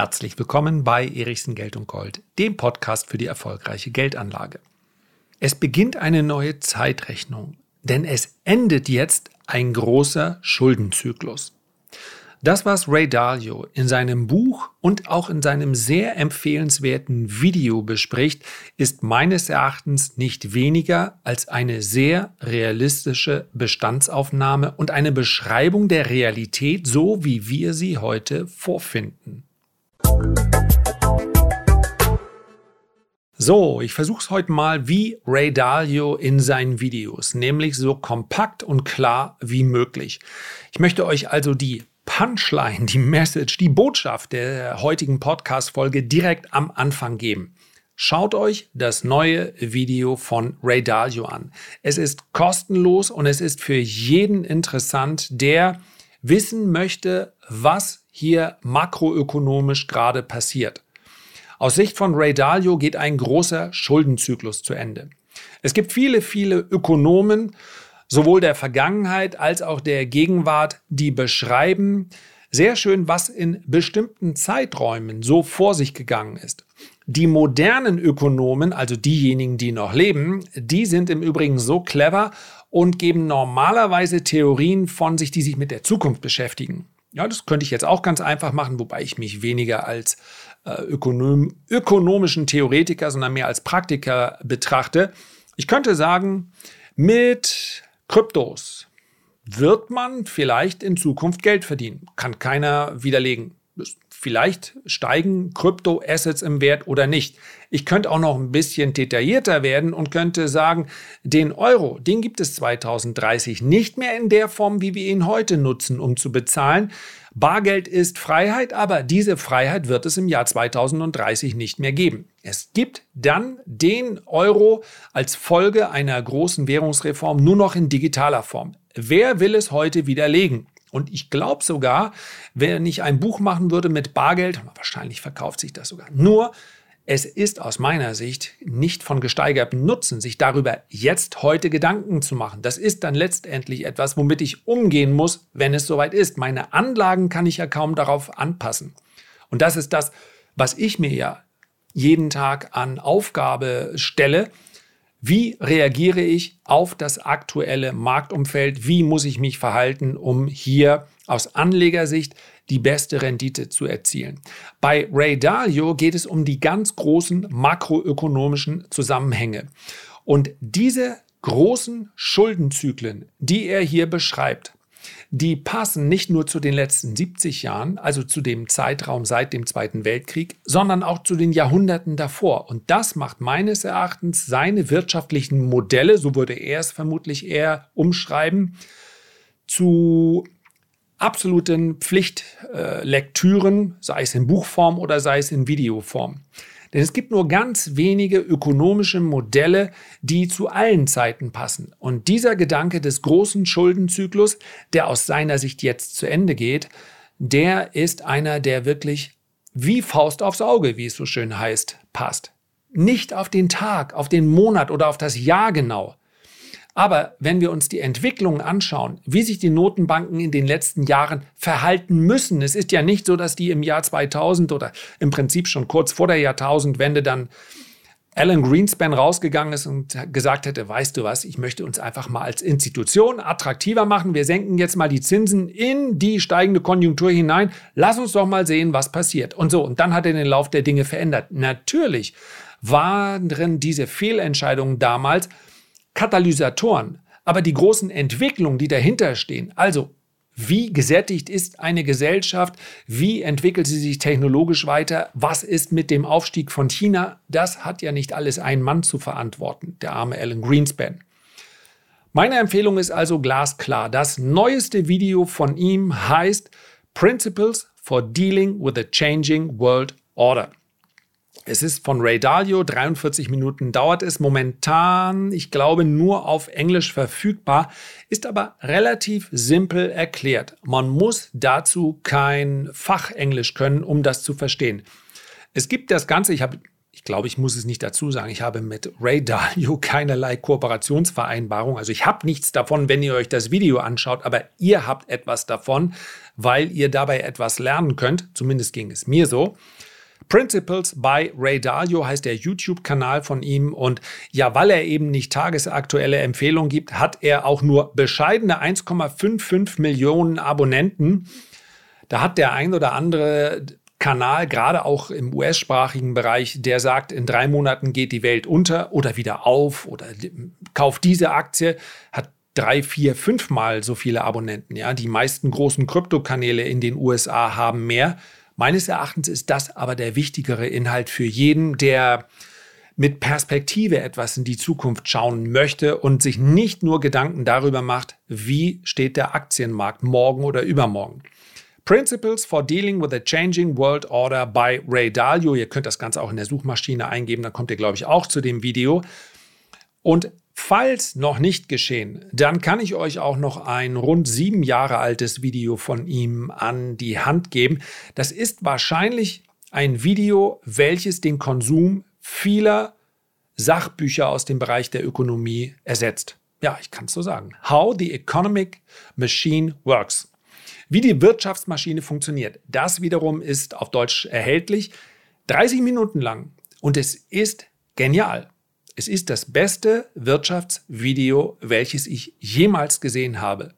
Herzlich willkommen bei Erichsen Geld und Gold, dem Podcast für die erfolgreiche Geldanlage. Es beginnt eine neue Zeitrechnung, denn es endet jetzt ein großer Schuldenzyklus. Das, was Ray Dalio in seinem Buch und auch in seinem sehr empfehlenswerten Video bespricht, ist meines Erachtens nicht weniger als eine sehr realistische Bestandsaufnahme und eine Beschreibung der Realität, so wie wir sie heute vorfinden. So, ich versuche es heute mal wie Ray Dalio in seinen Videos, nämlich so kompakt und klar wie möglich. Ich möchte euch also die Punchline, die Message, die Botschaft der heutigen Podcast-Folge direkt am Anfang geben. Schaut euch das neue Video von Ray Dalio an. Es ist kostenlos und es ist für jeden interessant, der wissen möchte, was hier makroökonomisch gerade passiert. Aus Sicht von Ray Dalio geht ein großer Schuldenzyklus zu Ende. Es gibt viele, viele Ökonomen, sowohl der Vergangenheit als auch der Gegenwart, die beschreiben sehr schön, was in bestimmten Zeiträumen so vor sich gegangen ist. Die modernen Ökonomen, also diejenigen, die noch leben, die sind im Übrigen so clever und geben normalerweise Theorien von sich, die sich mit der Zukunft beschäftigen. Ja, das könnte ich jetzt auch ganz einfach machen, wobei ich mich weniger als äh, Ökonom ökonomischen Theoretiker, sondern mehr als Praktiker betrachte. Ich könnte sagen, mit Kryptos wird man vielleicht in Zukunft Geld verdienen. Kann keiner widerlegen. Vielleicht steigen Kryptoassets im Wert oder nicht. Ich könnte auch noch ein bisschen detaillierter werden und könnte sagen, den Euro, den gibt es 2030 nicht mehr in der Form, wie wir ihn heute nutzen, um zu bezahlen. Bargeld ist Freiheit, aber diese Freiheit wird es im Jahr 2030 nicht mehr geben. Es gibt dann den Euro als Folge einer großen Währungsreform nur noch in digitaler Form. Wer will es heute widerlegen? Und ich glaube sogar, wenn ich ein Buch machen würde mit Bargeld, wahrscheinlich verkauft sich das sogar. Nur, es ist aus meiner Sicht nicht von gesteigertem Nutzen, sich darüber jetzt heute Gedanken zu machen. Das ist dann letztendlich etwas, womit ich umgehen muss, wenn es soweit ist. Meine Anlagen kann ich ja kaum darauf anpassen. Und das ist das, was ich mir ja jeden Tag an Aufgabe stelle, wie reagiere ich auf das aktuelle Marktumfeld? Wie muss ich mich verhalten, um hier aus Anlegersicht die beste Rendite zu erzielen? Bei Ray Dalio geht es um die ganz großen makroökonomischen Zusammenhänge. Und diese großen Schuldenzyklen, die er hier beschreibt, die passen nicht nur zu den letzten 70 Jahren, also zu dem Zeitraum seit dem Zweiten Weltkrieg, sondern auch zu den Jahrhunderten davor. Und das macht meines Erachtens seine wirtschaftlichen Modelle, so würde er es vermutlich eher umschreiben, zu absoluten Pflichtlektüren, sei es in Buchform oder sei es in Videoform. Denn es gibt nur ganz wenige ökonomische Modelle, die zu allen Zeiten passen. Und dieser Gedanke des großen Schuldenzyklus, der aus seiner Sicht jetzt zu Ende geht, der ist einer, der wirklich wie Faust aufs Auge, wie es so schön heißt, passt. Nicht auf den Tag, auf den Monat oder auf das Jahr genau, aber wenn wir uns die Entwicklungen anschauen, wie sich die Notenbanken in den letzten Jahren verhalten müssen, es ist ja nicht so, dass die im Jahr 2000 oder im Prinzip schon kurz vor der Jahrtausendwende dann Alan Greenspan rausgegangen ist und gesagt hätte, weißt du was, ich möchte uns einfach mal als Institution attraktiver machen. Wir senken jetzt mal die Zinsen in die steigende Konjunktur hinein. Lass uns doch mal sehen, was passiert. Und so, und dann hat er den Lauf der Dinge verändert. Natürlich waren diese Fehlentscheidungen damals Katalysatoren, aber die großen Entwicklungen, die dahinter stehen, also wie gesättigt ist eine Gesellschaft? Wie entwickelt sie sich technologisch weiter? Was ist mit dem Aufstieg von China? Das hat ja nicht alles ein Mann zu verantworten, der arme Alan Greenspan. Meine Empfehlung ist also glasklar. Das neueste Video von ihm heißt Principles for Dealing with a Changing World Order. Es ist von Ray Dalio, 43 Minuten dauert es momentan, ich glaube, nur auf Englisch verfügbar, ist aber relativ simpel erklärt. Man muss dazu kein Fachenglisch können, um das zu verstehen. Es gibt das Ganze, ich habe ich glaube, ich muss es nicht dazu sagen, ich habe mit Ray Dalio keinerlei Kooperationsvereinbarung. Also ich habe nichts davon, wenn ihr euch das Video anschaut, aber ihr habt etwas davon, weil ihr dabei etwas lernen könnt. Zumindest ging es mir so. Principles by Ray Dalio heißt der YouTube-Kanal von ihm. Und ja, weil er eben nicht tagesaktuelle Empfehlungen gibt, hat er auch nur bescheidene 1,55 Millionen Abonnenten. Da hat der ein oder andere Kanal, gerade auch im US-sprachigen Bereich, der sagt, in drei Monaten geht die Welt unter oder wieder auf oder kauft diese Aktie, hat drei, vier, fünfmal so viele Abonnenten. Ja, die meisten großen Kryptokanäle in den USA haben mehr. Meines Erachtens ist das aber der wichtigere Inhalt für jeden, der mit Perspektive etwas in die Zukunft schauen möchte und sich nicht nur Gedanken darüber macht, wie steht der Aktienmarkt morgen oder übermorgen. Principles for Dealing with a Changing World Order by Ray Dalio. Ihr könnt das Ganze auch in der Suchmaschine eingeben, dann kommt ihr, glaube ich, auch zu dem Video. Und falls noch nicht geschehen, dann kann ich euch auch noch ein rund sieben Jahre altes Video von ihm an die Hand geben. Das ist wahrscheinlich ein Video, welches den Konsum vieler Sachbücher aus dem Bereich der Ökonomie ersetzt. Ja, ich kann es so sagen. How the Economic Machine Works. Wie die Wirtschaftsmaschine funktioniert, das wiederum ist auf Deutsch erhältlich. 30 Minuten lang. Und es ist genial. Es ist das beste Wirtschaftsvideo, welches ich jemals gesehen habe.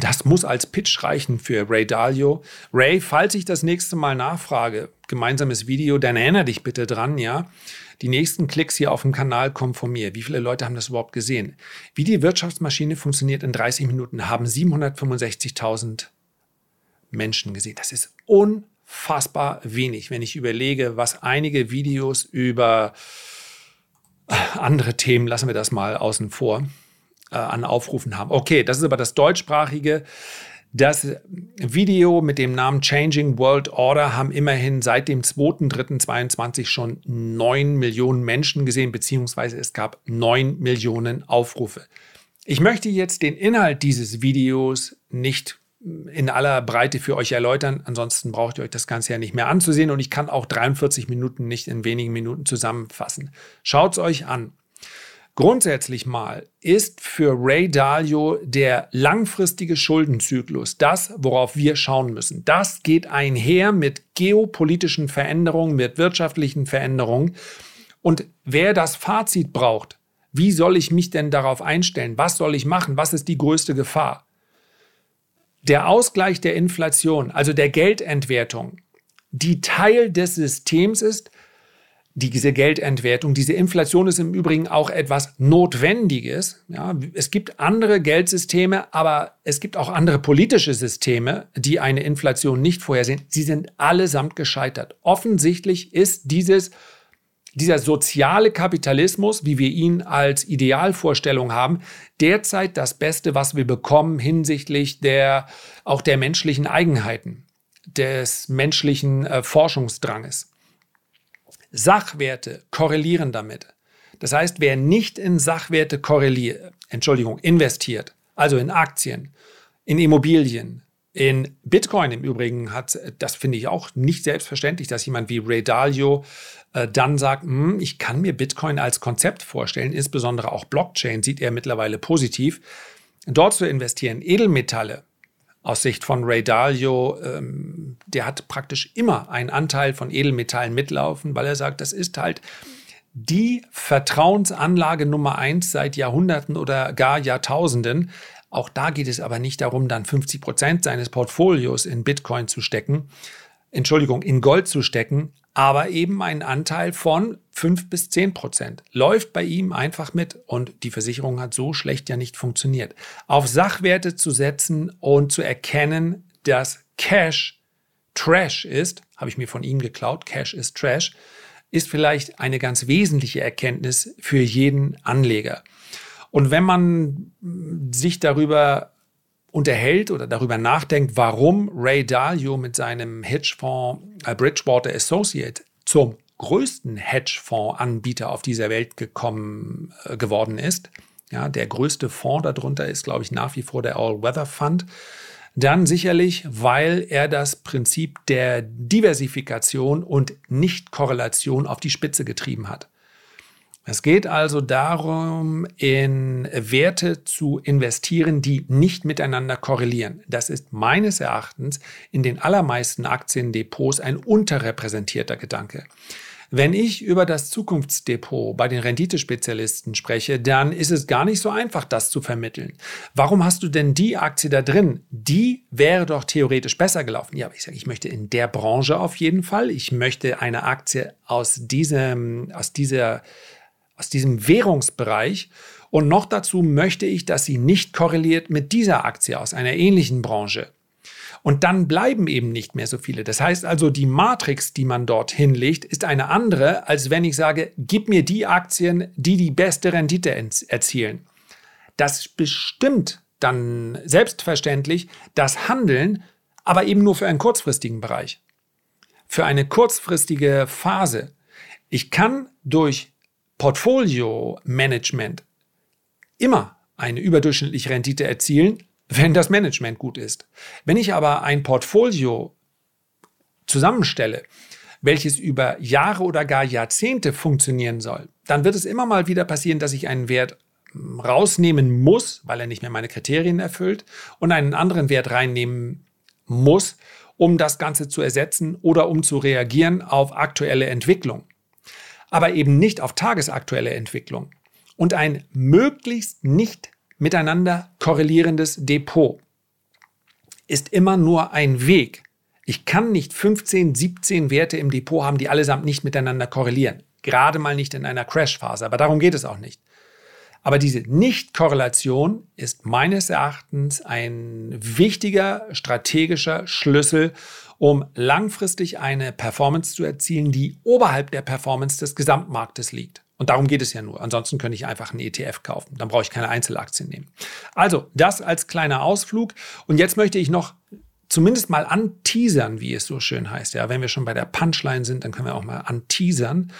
Das muss als Pitch reichen für Ray Dalio. Ray, falls ich das nächste Mal nachfrage, gemeinsames Video, dann erinnere dich bitte dran, ja. Die nächsten Klicks hier auf dem Kanal kommen von mir. Wie viele Leute haben das überhaupt gesehen? Wie die Wirtschaftsmaschine funktioniert in 30 Minuten haben 765.000 Menschen gesehen. Das ist unfassbar wenig, wenn ich überlege, was einige Videos über andere Themen, lassen wir das mal außen vor, äh, an Aufrufen haben. Okay, das ist aber das deutschsprachige. Das Video mit dem Namen Changing World Order haben immerhin seit dem 2.3.22 schon 9 Millionen Menschen gesehen, beziehungsweise es gab 9 Millionen Aufrufe. Ich möchte jetzt den Inhalt dieses Videos nicht in aller Breite für euch erläutern. Ansonsten braucht ihr euch das Ganze ja nicht mehr anzusehen und ich kann auch 43 Minuten nicht in wenigen Minuten zusammenfassen. Schaut es euch an. Grundsätzlich mal ist für Ray Dalio der langfristige Schuldenzyklus das, worauf wir schauen müssen. Das geht einher mit geopolitischen Veränderungen, mit wirtschaftlichen Veränderungen. Und wer das Fazit braucht, wie soll ich mich denn darauf einstellen? Was soll ich machen? Was ist die größte Gefahr? Der Ausgleich der Inflation, also der Geldentwertung, die Teil des Systems ist, diese Geldentwertung, diese Inflation ist im Übrigen auch etwas Notwendiges. Ja, es gibt andere Geldsysteme, aber es gibt auch andere politische Systeme, die eine Inflation nicht vorhersehen. Sie sind allesamt gescheitert. Offensichtlich ist dieses, dieser soziale Kapitalismus, wie wir ihn als Idealvorstellung haben, derzeit das Beste, was wir bekommen hinsichtlich der, auch der menschlichen Eigenheiten, des menschlichen äh, Forschungsdranges. Sachwerte korrelieren damit. Das heißt, wer nicht in Sachwerte korreliert, Entschuldigung, investiert, also in Aktien, in Immobilien, in Bitcoin im Übrigen hat, das finde ich auch nicht selbstverständlich, dass jemand wie Ray Dalio äh, dann sagt, hm, ich kann mir Bitcoin als Konzept vorstellen, insbesondere auch Blockchain sieht er mittlerweile positiv. Dort zu investieren, Edelmetalle, aus Sicht von Ray Dalio, ähm, der hat praktisch immer einen Anteil von Edelmetallen mitlaufen, weil er sagt, das ist halt die Vertrauensanlage Nummer eins seit Jahrhunderten oder gar Jahrtausenden. Auch da geht es aber nicht darum, dann 50 Prozent seines Portfolios in Bitcoin zu stecken, Entschuldigung, in Gold zu stecken, aber eben einen Anteil von 5 bis 10 Prozent. Läuft bei ihm einfach mit und die Versicherung hat so schlecht ja nicht funktioniert. Auf Sachwerte zu setzen und zu erkennen, dass Cash Trash ist, habe ich mir von ihm geklaut, Cash ist Trash, ist vielleicht eine ganz wesentliche Erkenntnis für jeden Anleger. Und wenn man sich darüber unterhält oder darüber nachdenkt, warum Ray Dalio mit seinem Hedgefonds äh, Bridgewater Associate zum größten Hedgefonds-Anbieter auf dieser Welt gekommen äh, geworden ist. Ja, der größte Fonds darunter ist, glaube ich, nach wie vor der All-Weather Fund. dann sicherlich, weil er das Prinzip der Diversifikation und Nicht-Korrelation auf die Spitze getrieben hat. Es geht also darum, in Werte zu investieren, die nicht miteinander korrelieren. Das ist meines Erachtens in den allermeisten Aktiendepots ein unterrepräsentierter Gedanke. Wenn ich über das Zukunftsdepot bei den Renditespezialisten spreche, dann ist es gar nicht so einfach, das zu vermitteln. Warum hast du denn die Aktie da drin? Die wäre doch theoretisch besser gelaufen. Ja, aber ich sage, ich möchte in der Branche auf jeden Fall. Ich möchte eine Aktie aus diesem, aus dieser, aus diesem Währungsbereich. Und noch dazu möchte ich, dass sie nicht korreliert mit dieser Aktie aus einer ähnlichen Branche. Und dann bleiben eben nicht mehr so viele. Das heißt also, die Matrix, die man dort hinlegt, ist eine andere, als wenn ich sage, gib mir die Aktien, die die beste Rendite erzielen. Das bestimmt dann selbstverständlich das Handeln, aber eben nur für einen kurzfristigen Bereich. Für eine kurzfristige Phase. Ich kann durch Portfolio-Management immer eine überdurchschnittliche Rendite erzielen, wenn das Management gut ist. Wenn ich aber ein Portfolio zusammenstelle, welches über Jahre oder gar Jahrzehnte funktionieren soll, dann wird es immer mal wieder passieren, dass ich einen Wert hm, rausnehmen muss, weil er nicht mehr meine Kriterien erfüllt, und einen anderen Wert reinnehmen muss, um das Ganze zu ersetzen oder um zu reagieren auf aktuelle Entwicklung. Aber eben nicht auf tagesaktuelle Entwicklung. Und ein möglichst nicht miteinander korrelierendes Depot ist immer nur ein Weg. Ich kann nicht 15, 17 Werte im Depot haben, die allesamt nicht miteinander korrelieren. Gerade mal nicht in einer Crashphase, aber darum geht es auch nicht. Aber diese Nicht-Korrelation ist meines Erachtens ein wichtiger strategischer Schlüssel, um langfristig eine Performance zu erzielen, die oberhalb der Performance des Gesamtmarktes liegt. Und darum geht es ja nur. Ansonsten könnte ich einfach einen ETF kaufen. Dann brauche ich keine Einzelaktien nehmen. Also, das als kleiner Ausflug. Und jetzt möchte ich noch zumindest mal anteasern, wie es so schön heißt. Ja, wenn wir schon bei der Punchline sind, dann können wir auch mal anteasern,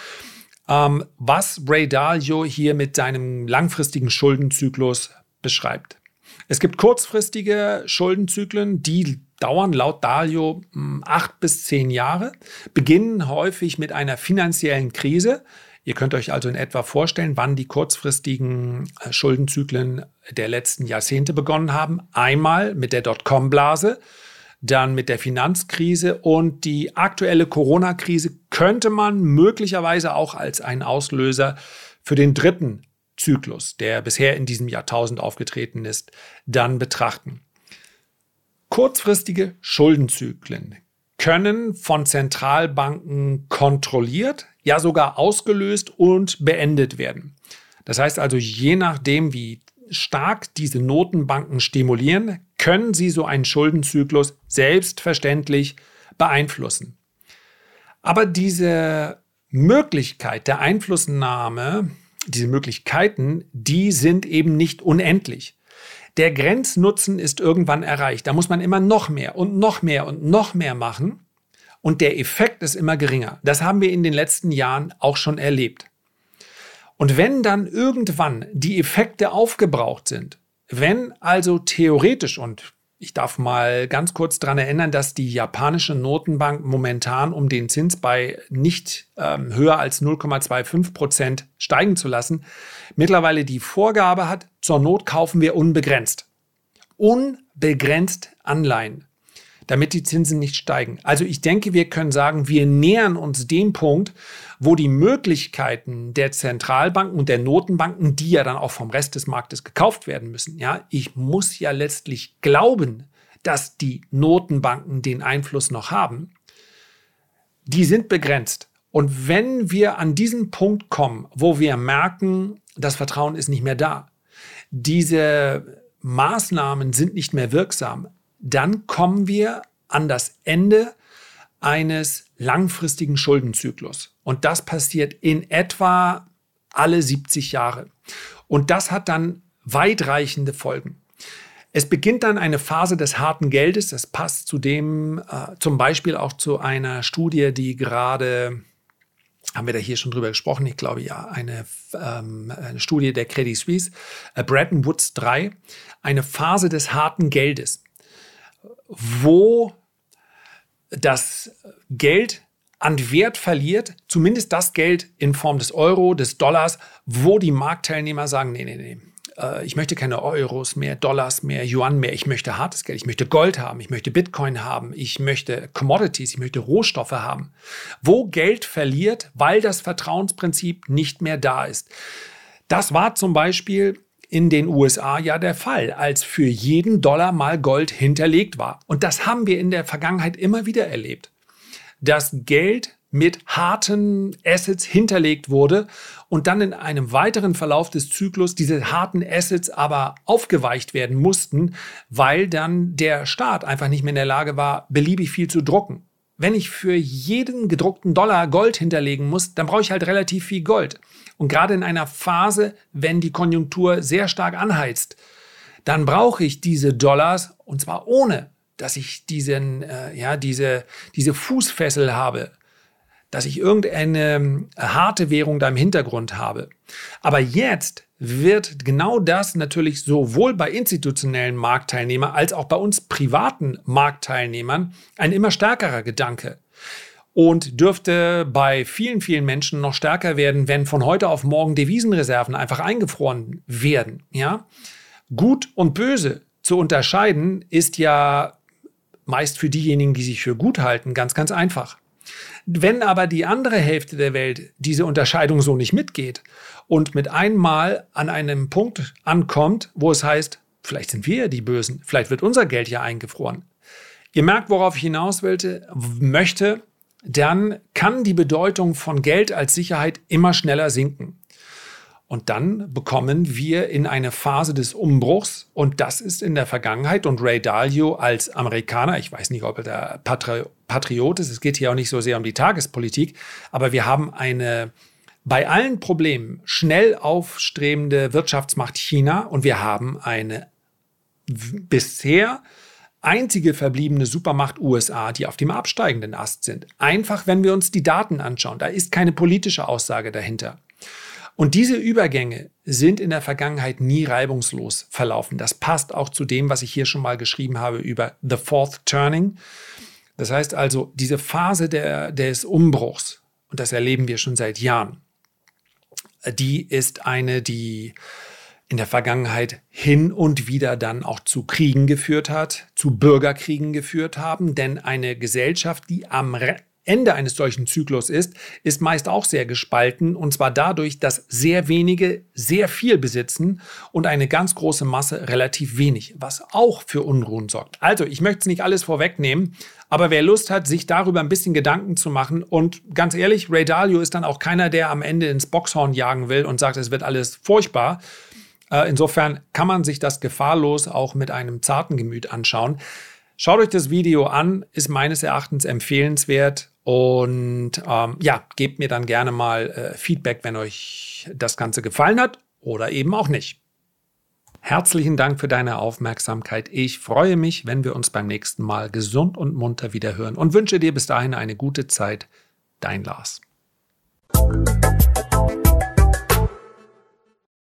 ähm, was Ray Dalio hier mit seinem langfristigen Schuldenzyklus beschreibt. Es gibt kurzfristige Schuldenzyklen, die dauern laut Dalio hm, acht bis zehn Jahre, beginnen häufig mit einer finanziellen Krise, Ihr könnt euch also in etwa vorstellen, wann die kurzfristigen äh, Schuldenzyklen der letzten Jahrzehnte begonnen haben. Einmal mit der Dotcom-Blase, dann mit der Finanzkrise und die aktuelle Corona-Krise könnte man möglicherweise auch als einen Auslöser für den dritten Zyklus, der bisher in diesem Jahrtausend aufgetreten ist, dann betrachten. Kurzfristige Schuldenzyklen können von Zentralbanken kontrolliert, ja sogar ausgelöst und beendet werden. Das heißt also, je nachdem, wie stark diese Notenbanken stimulieren, können sie so einen Schuldenzyklus selbstverständlich beeinflussen. Aber diese Möglichkeit der Einflussnahme, diese Möglichkeiten, die sind eben nicht unendlich. Der Grenznutzen ist irgendwann erreicht. Da muss man immer noch mehr und noch mehr und noch mehr machen und der Effekt ist immer geringer. Das haben wir in den letzten Jahren auch schon erlebt. Und wenn dann irgendwann die Effekte aufgebraucht sind, wenn also theoretisch und ich darf mal ganz kurz daran erinnern, dass die japanische Notenbank momentan, um den Zins bei nicht ähm, höher als 0,25 Prozent steigen zu lassen, mittlerweile die Vorgabe hat, zur Not kaufen wir unbegrenzt. Unbegrenzt Anleihen damit die Zinsen nicht steigen. Also ich denke, wir können sagen, wir nähern uns dem Punkt, wo die Möglichkeiten der Zentralbanken und der Notenbanken, die ja dann auch vom Rest des Marktes gekauft werden müssen, ja, ich muss ja letztlich glauben, dass die Notenbanken den Einfluss noch haben, die sind begrenzt. Und wenn wir an diesen Punkt kommen, wo wir merken, das Vertrauen ist nicht mehr da, diese Maßnahmen sind nicht mehr wirksam, dann kommen wir an das Ende eines langfristigen Schuldenzyklus. Und das passiert in etwa alle 70 Jahre. Und das hat dann weitreichende Folgen. Es beginnt dann eine Phase des harten Geldes. Das passt zudem äh, zum Beispiel auch zu einer Studie, die gerade, haben wir da hier schon drüber gesprochen, ich glaube ja, eine, ähm, eine Studie der Credit Suisse, äh, Bretton Woods 3, eine Phase des harten Geldes. Wo das Geld an Wert verliert, zumindest das Geld in Form des Euro, des Dollars, wo die Marktteilnehmer sagen, nee, nee, nee, äh, ich möchte keine Euros mehr, Dollars mehr, Yuan mehr, ich möchte hartes Geld, ich möchte Gold haben, ich möchte Bitcoin haben, ich möchte Commodities, ich möchte Rohstoffe haben. Wo Geld verliert, weil das Vertrauensprinzip nicht mehr da ist. Das war zum Beispiel in den USA ja der Fall, als für jeden Dollar mal Gold hinterlegt war. Und das haben wir in der Vergangenheit immer wieder erlebt dass Geld mit harten Assets hinterlegt wurde und dann in einem weiteren Verlauf des Zyklus diese harten Assets aber aufgeweicht werden mussten, weil dann der Staat einfach nicht mehr in der Lage war, beliebig viel zu drucken. Wenn ich für jeden gedruckten Dollar Gold hinterlegen muss, dann brauche ich halt relativ viel Gold. Und gerade in einer Phase, wenn die Konjunktur sehr stark anheizt, dann brauche ich diese Dollars und zwar ohne dass ich diesen, äh, ja, diese, diese Fußfessel habe, dass ich irgendeine äh, harte Währung da im Hintergrund habe. Aber jetzt wird genau das natürlich sowohl bei institutionellen Marktteilnehmern als auch bei uns privaten Marktteilnehmern ein immer stärkerer Gedanke und dürfte bei vielen, vielen Menschen noch stärker werden, wenn von heute auf morgen Devisenreserven einfach eingefroren werden. Ja? Gut und böse zu unterscheiden ist ja meist für diejenigen, die sich für gut halten, ganz, ganz einfach. Wenn aber die andere Hälfte der Welt diese Unterscheidung so nicht mitgeht und mit einmal an einem Punkt ankommt, wo es heißt, vielleicht sind wir ja die Bösen, vielleicht wird unser Geld ja eingefroren. Ihr merkt, worauf ich hinaus möchte, dann kann die Bedeutung von Geld als Sicherheit immer schneller sinken. Und dann bekommen wir in eine Phase des Umbruchs. Und das ist in der Vergangenheit. Und Ray Dalio als Amerikaner, ich weiß nicht, ob er der Patri Patriot ist, es geht hier auch nicht so sehr um die Tagespolitik, aber wir haben eine bei allen Problemen schnell aufstrebende Wirtschaftsmacht China und wir haben eine bisher einzige verbliebene Supermacht USA, die auf dem absteigenden Ast sind. Einfach, wenn wir uns die Daten anschauen. Da ist keine politische Aussage dahinter. Und diese Übergänge sind in der Vergangenheit nie reibungslos verlaufen. Das passt auch zu dem, was ich hier schon mal geschrieben habe über The Fourth Turning. Das heißt also, diese Phase der, des Umbruchs, und das erleben wir schon seit Jahren, die ist eine, die in der Vergangenheit hin und wieder dann auch zu Kriegen geführt hat, zu Bürgerkriegen geführt haben, denn eine Gesellschaft, die am Ende eines solchen Zyklus ist, ist meist auch sehr gespalten und zwar dadurch, dass sehr wenige sehr viel besitzen und eine ganz große Masse relativ wenig, was auch für Unruhen sorgt. Also, ich möchte es nicht alles vorwegnehmen, aber wer Lust hat, sich darüber ein bisschen Gedanken zu machen und ganz ehrlich, Ray Dalio ist dann auch keiner, der am Ende ins Boxhorn jagen will und sagt, es wird alles furchtbar. Äh, insofern kann man sich das gefahrlos auch mit einem zarten Gemüt anschauen. Schaut euch das Video an, ist meines Erachtens empfehlenswert. Und ähm, ja, gebt mir dann gerne mal äh, Feedback, wenn euch das Ganze gefallen hat oder eben auch nicht. Herzlichen Dank für deine Aufmerksamkeit. Ich freue mich, wenn wir uns beim nächsten Mal gesund und munter wieder hören und wünsche dir bis dahin eine gute Zeit. Dein Lars.